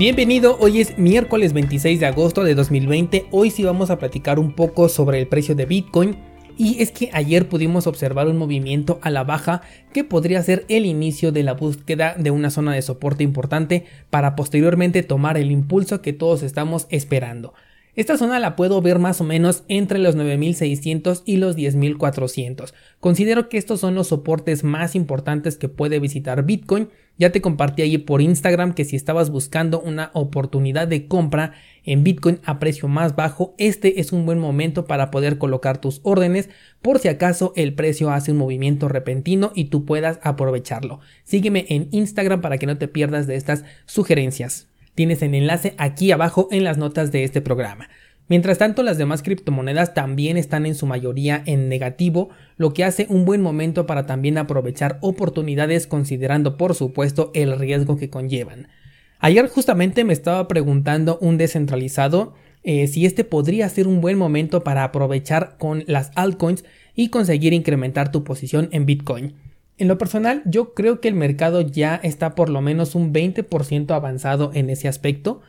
Bienvenido, hoy es miércoles 26 de agosto de 2020, hoy sí vamos a platicar un poco sobre el precio de Bitcoin y es que ayer pudimos observar un movimiento a la baja que podría ser el inicio de la búsqueda de una zona de soporte importante para posteriormente tomar el impulso que todos estamos esperando. Esta zona la puedo ver más o menos entre los 9600 y los 10400. Considero que estos son los soportes más importantes que puede visitar Bitcoin. Ya te compartí ahí por Instagram que si estabas buscando una oportunidad de compra en Bitcoin a precio más bajo, este es un buen momento para poder colocar tus órdenes por si acaso el precio hace un movimiento repentino y tú puedas aprovecharlo. Sígueme en Instagram para que no te pierdas de estas sugerencias. Tienes el enlace aquí abajo en las notas de este programa. Mientras tanto, las demás criptomonedas también están en su mayoría en negativo, lo que hace un buen momento para también aprovechar oportunidades considerando por supuesto el riesgo que conllevan. Ayer justamente me estaba preguntando un descentralizado eh, si este podría ser un buen momento para aprovechar con las altcoins y conseguir incrementar tu posición en Bitcoin. En lo personal, yo creo que el mercado ya está por lo menos un 20% avanzado en ese aspecto.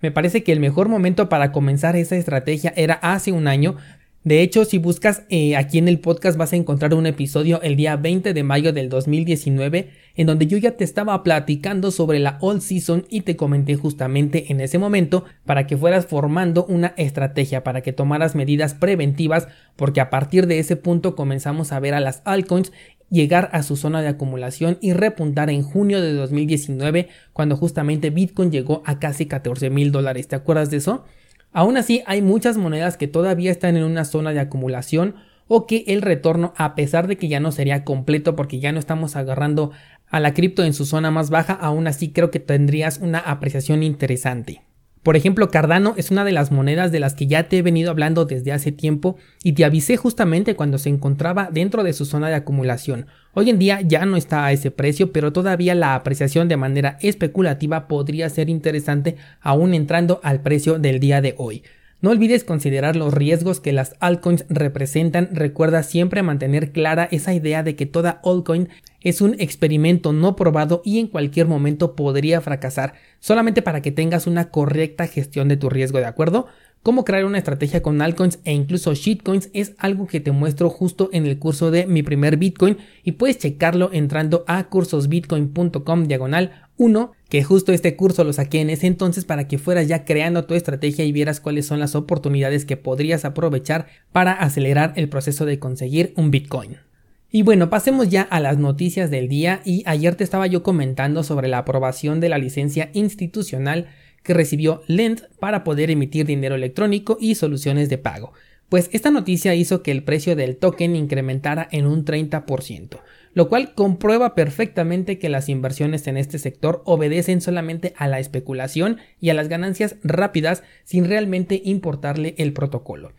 Me parece que el mejor momento para comenzar esa estrategia era hace un año. De hecho, si buscas eh, aquí en el podcast vas a encontrar un episodio el día 20 de mayo del 2019 en donde yo ya te estaba platicando sobre la All Season y te comenté justamente en ese momento para que fueras formando una estrategia, para que tomaras medidas preventivas, porque a partir de ese punto comenzamos a ver a las altcoins llegar a su zona de acumulación y repuntar en junio de 2019 cuando justamente Bitcoin llegó a casi 14 mil dólares. ¿Te acuerdas de eso? Aún así hay muchas monedas que todavía están en una zona de acumulación o que el retorno a pesar de que ya no sería completo porque ya no estamos agarrando a la cripto en su zona más baja, aún así creo que tendrías una apreciación interesante. Por ejemplo, Cardano es una de las monedas de las que ya te he venido hablando desde hace tiempo y te avisé justamente cuando se encontraba dentro de su zona de acumulación. Hoy en día ya no está a ese precio, pero todavía la apreciación de manera especulativa podría ser interesante aún entrando al precio del día de hoy. No olvides considerar los riesgos que las altcoins representan. Recuerda siempre mantener clara esa idea de que toda altcoin es un experimento no probado y en cualquier momento podría fracasar, solamente para que tengas una correcta gestión de tu riesgo, ¿de acuerdo? Cómo crear una estrategia con altcoins e incluso shitcoins es algo que te muestro justo en el curso de mi primer Bitcoin y puedes checarlo entrando a cursosbitcoin.com diagonal 1, que justo este curso lo saqué en ese entonces para que fueras ya creando tu estrategia y vieras cuáles son las oportunidades que podrías aprovechar para acelerar el proceso de conseguir un Bitcoin. Y bueno, pasemos ya a las noticias del día y ayer te estaba yo comentando sobre la aprobación de la licencia institucional que recibió Lend para poder emitir dinero electrónico y soluciones de pago. Pues esta noticia hizo que el precio del token incrementara en un 30%, lo cual comprueba perfectamente que las inversiones en este sector obedecen solamente a la especulación y a las ganancias rápidas sin realmente importarle el protocolo.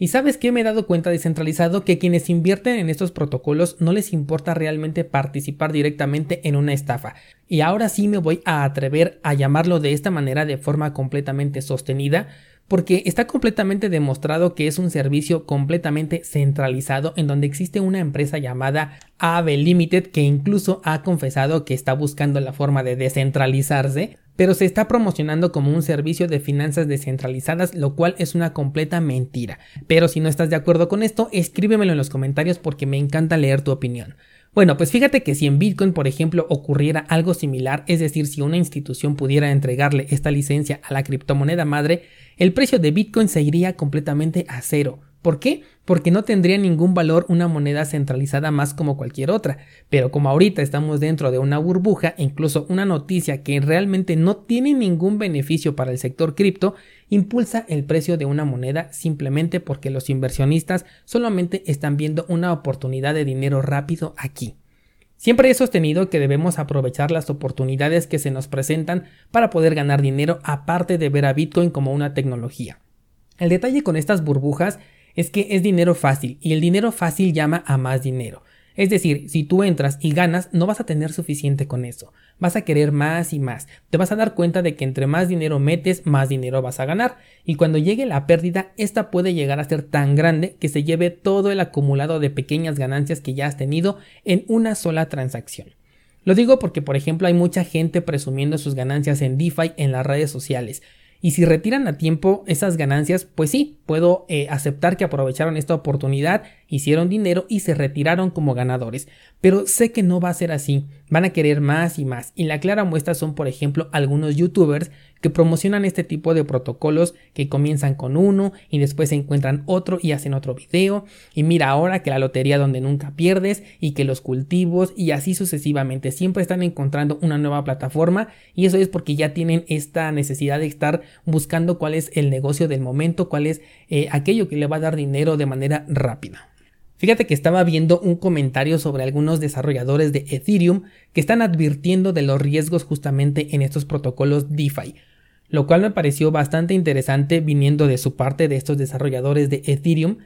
Y sabes que me he dado cuenta descentralizado que quienes invierten en estos protocolos no les importa realmente participar directamente en una estafa. Y ahora sí me voy a atrever a llamarlo de esta manera de forma completamente sostenida, porque está completamente demostrado que es un servicio completamente centralizado en donde existe una empresa llamada Ave Limited que incluso ha confesado que está buscando la forma de descentralizarse pero se está promocionando como un servicio de finanzas descentralizadas, lo cual es una completa mentira. Pero si no estás de acuerdo con esto, escríbemelo en los comentarios porque me encanta leer tu opinión. Bueno, pues fíjate que si en Bitcoin, por ejemplo, ocurriera algo similar, es decir, si una institución pudiera entregarle esta licencia a la criptomoneda madre, el precio de Bitcoin se iría completamente a cero. ¿Por qué? Porque no tendría ningún valor una moneda centralizada más como cualquier otra. Pero como ahorita estamos dentro de una burbuja, incluso una noticia que realmente no tiene ningún beneficio para el sector cripto, impulsa el precio de una moneda simplemente porque los inversionistas solamente están viendo una oportunidad de dinero rápido aquí. Siempre he sostenido que debemos aprovechar las oportunidades que se nos presentan para poder ganar dinero aparte de ver a Bitcoin como una tecnología. El detalle con estas burbujas es que es dinero fácil y el dinero fácil llama a más dinero. Es decir, si tú entras y ganas, no vas a tener suficiente con eso. Vas a querer más y más. Te vas a dar cuenta de que entre más dinero metes, más dinero vas a ganar. Y cuando llegue la pérdida, esta puede llegar a ser tan grande que se lleve todo el acumulado de pequeñas ganancias que ya has tenido en una sola transacción. Lo digo porque, por ejemplo, hay mucha gente presumiendo sus ganancias en DeFi en las redes sociales. Y si retiran a tiempo esas ganancias, pues sí, puedo eh, aceptar que aprovecharon esta oportunidad, hicieron dinero y se retiraron como ganadores. Pero sé que no va a ser así, van a querer más y más. Y la clara muestra son, por ejemplo, algunos youtubers que promocionan este tipo de protocolos que comienzan con uno y después encuentran otro y hacen otro video. Y mira ahora que la lotería donde nunca pierdes y que los cultivos y así sucesivamente siempre están encontrando una nueva plataforma y eso es porque ya tienen esta necesidad de estar buscando cuál es el negocio del momento, cuál es eh, aquello que le va a dar dinero de manera rápida. Fíjate que estaba viendo un comentario sobre algunos desarrolladores de Ethereum que están advirtiendo de los riesgos justamente en estos protocolos DeFi, lo cual me pareció bastante interesante viniendo de su parte de estos desarrolladores de Ethereum,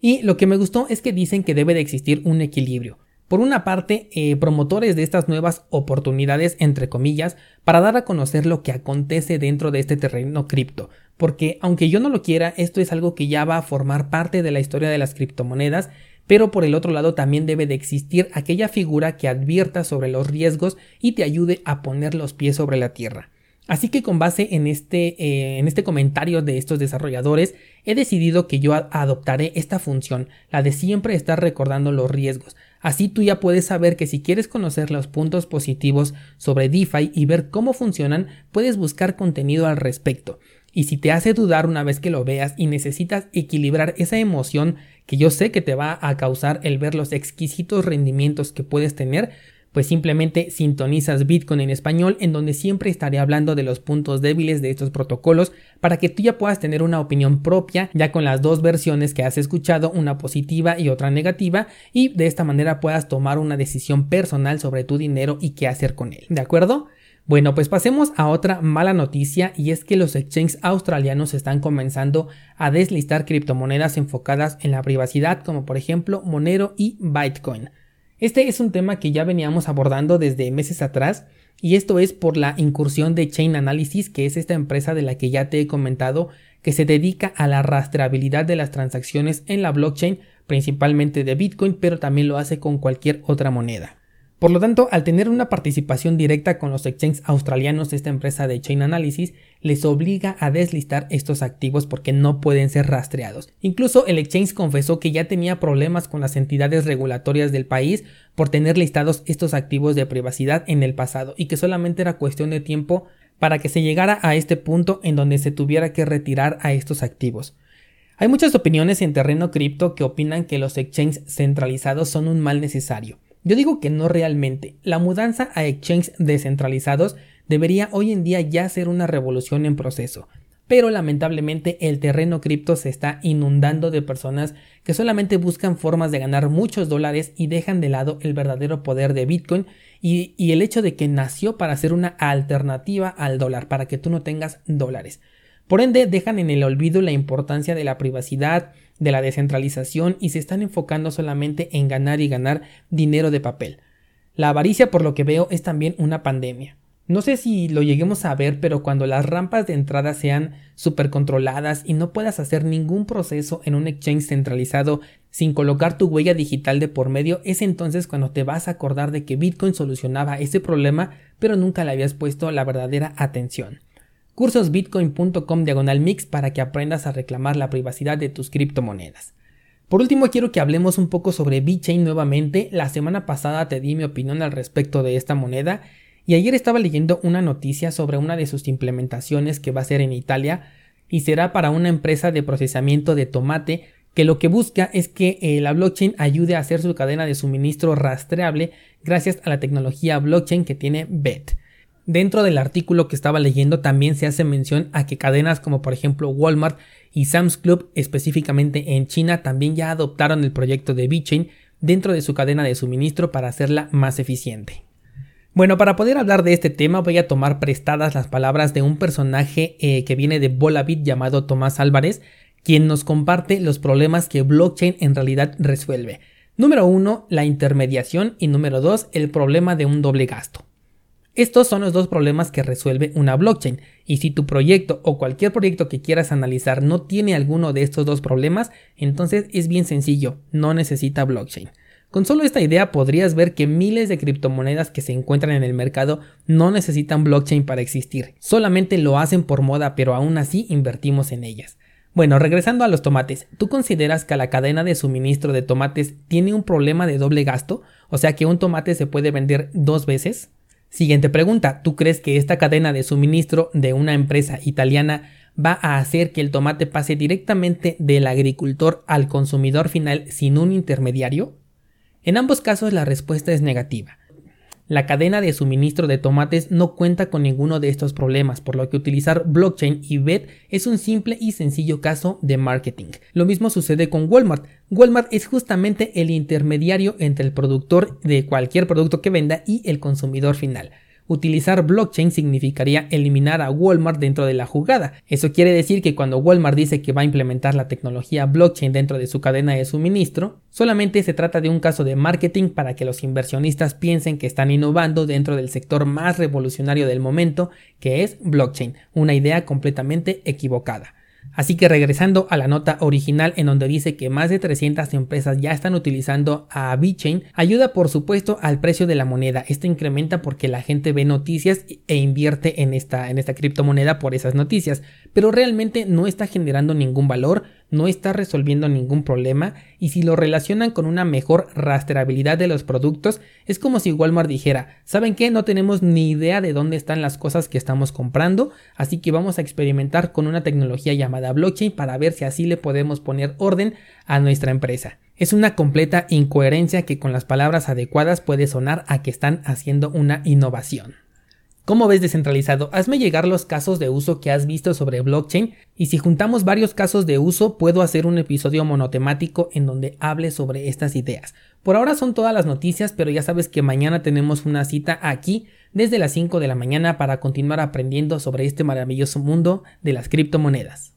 y lo que me gustó es que dicen que debe de existir un equilibrio. Por una parte, eh, promotores de estas nuevas oportunidades, entre comillas, para dar a conocer lo que acontece dentro de este terreno cripto, porque aunque yo no lo quiera, esto es algo que ya va a formar parte de la historia de las criptomonedas pero por el otro lado también debe de existir aquella figura que advierta sobre los riesgos y te ayude a poner los pies sobre la tierra. Así que con base en este, eh, en este comentario de estos desarrolladores, he decidido que yo adoptaré esta función, la de siempre estar recordando los riesgos. Así tú ya puedes saber que si quieres conocer los puntos positivos sobre DeFi y ver cómo funcionan, puedes buscar contenido al respecto. Y si te hace dudar una vez que lo veas y necesitas equilibrar esa emoción que yo sé que te va a causar el ver los exquisitos rendimientos que puedes tener, pues simplemente sintonizas Bitcoin en español en donde siempre estaré hablando de los puntos débiles de estos protocolos para que tú ya puedas tener una opinión propia ya con las dos versiones que has escuchado, una positiva y otra negativa y de esta manera puedas tomar una decisión personal sobre tu dinero y qué hacer con él. ¿De acuerdo? Bueno, pues pasemos a otra mala noticia y es que los exchanges australianos están comenzando a deslistar criptomonedas enfocadas en la privacidad como por ejemplo Monero y Bitcoin. Este es un tema que ya veníamos abordando desde meses atrás y esto es por la incursión de Chain Analysis, que es esta empresa de la que ya te he comentado, que se dedica a la rastreabilidad de las transacciones en la blockchain, principalmente de Bitcoin, pero también lo hace con cualquier otra moneda. Por lo tanto, al tener una participación directa con los exchanges australianos, esta empresa de Chain Analysis les obliga a deslistar estos activos porque no pueden ser rastreados. Incluso el exchange confesó que ya tenía problemas con las entidades regulatorias del país por tener listados estos activos de privacidad en el pasado y que solamente era cuestión de tiempo para que se llegara a este punto en donde se tuviera que retirar a estos activos. Hay muchas opiniones en terreno cripto que opinan que los exchanges centralizados son un mal necesario. Yo digo que no realmente. La mudanza a exchanges descentralizados debería hoy en día ya ser una revolución en proceso. Pero lamentablemente el terreno cripto se está inundando de personas que solamente buscan formas de ganar muchos dólares y dejan de lado el verdadero poder de Bitcoin y, el hecho de que nació para ser una alternativa al dólar, para que tú no tengas dólares. Por ende, dejan en el olvido la importancia de la privacidad, de la descentralización y se están enfocando solamente en ganar y ganar dinero de papel. La avaricia, por lo que veo, es también una pandemia. No sé si lo lleguemos a ver, pero cuando las rampas de entrada sean súper controladas y no puedas hacer ningún proceso en un exchange centralizado sin colocar tu huella digital de por medio, es entonces cuando te vas a acordar de que Bitcoin solucionaba ese problema, pero nunca le habías puesto la verdadera atención cursosbitcoin.com diagonal mix para que aprendas a reclamar la privacidad de tus criptomonedas. Por último, quiero que hablemos un poco sobre VeChain nuevamente. La semana pasada te di mi opinión al respecto de esta moneda y ayer estaba leyendo una noticia sobre una de sus implementaciones que va a ser en Italia y será para una empresa de procesamiento de tomate que lo que busca es que eh, la blockchain ayude a hacer su cadena de suministro rastreable gracias a la tecnología blockchain que tiene BET. Dentro del artículo que estaba leyendo también se hace mención a que cadenas como por ejemplo Walmart y Sam's Club específicamente en China también ya adoptaron el proyecto de VeChain dentro de su cadena de suministro para hacerla más eficiente. Bueno, para poder hablar de este tema voy a tomar prestadas las palabras de un personaje eh, que viene de Bolabit llamado Tomás Álvarez, quien nos comparte los problemas que blockchain en realidad resuelve. Número 1, la intermediación y número 2, el problema de un doble gasto. Estos son los dos problemas que resuelve una blockchain, y si tu proyecto o cualquier proyecto que quieras analizar no tiene alguno de estos dos problemas, entonces es bien sencillo, no necesita blockchain. Con solo esta idea podrías ver que miles de criptomonedas que se encuentran en el mercado no necesitan blockchain para existir, solamente lo hacen por moda pero aún así invertimos en ellas. Bueno, regresando a los tomates, ¿tú consideras que la cadena de suministro de tomates tiene un problema de doble gasto? O sea que un tomate se puede vender dos veces? Siguiente pregunta, ¿tú crees que esta cadena de suministro de una empresa italiana va a hacer que el tomate pase directamente del agricultor al consumidor final sin un intermediario? En ambos casos la respuesta es negativa. La cadena de suministro de tomates no cuenta con ninguno de estos problemas, por lo que utilizar blockchain y BET es un simple y sencillo caso de marketing. Lo mismo sucede con Walmart. Walmart es justamente el intermediario entre el productor de cualquier producto que venda y el consumidor final. Utilizar blockchain significaría eliminar a Walmart dentro de la jugada. Eso quiere decir que cuando Walmart dice que va a implementar la tecnología blockchain dentro de su cadena de suministro, solamente se trata de un caso de marketing para que los inversionistas piensen que están innovando dentro del sector más revolucionario del momento, que es blockchain, una idea completamente equivocada. Así que regresando a la nota original en donde dice que más de 300 empresas ya están utilizando a BitChain, ayuda por supuesto al precio de la moneda. Esto incrementa porque la gente ve noticias e invierte en esta, en esta criptomoneda por esas noticias, pero realmente no está generando ningún valor, no está resolviendo ningún problema y si lo relacionan con una mejor rastreabilidad de los productos, es como si Walmart dijera, ¿saben qué? No tenemos ni idea de dónde están las cosas que estamos comprando, así que vamos a experimentar con una tecnología llamada blockchain para ver si así le podemos poner orden a nuestra empresa. Es una completa incoherencia que con las palabras adecuadas puede sonar a que están haciendo una innovación. ¿Cómo ves descentralizado? Hazme llegar los casos de uso que has visto sobre blockchain y si juntamos varios casos de uso puedo hacer un episodio monotemático en donde hable sobre estas ideas. Por ahora son todas las noticias, pero ya sabes que mañana tenemos una cita aquí desde las 5 de la mañana para continuar aprendiendo sobre este maravilloso mundo de las criptomonedas.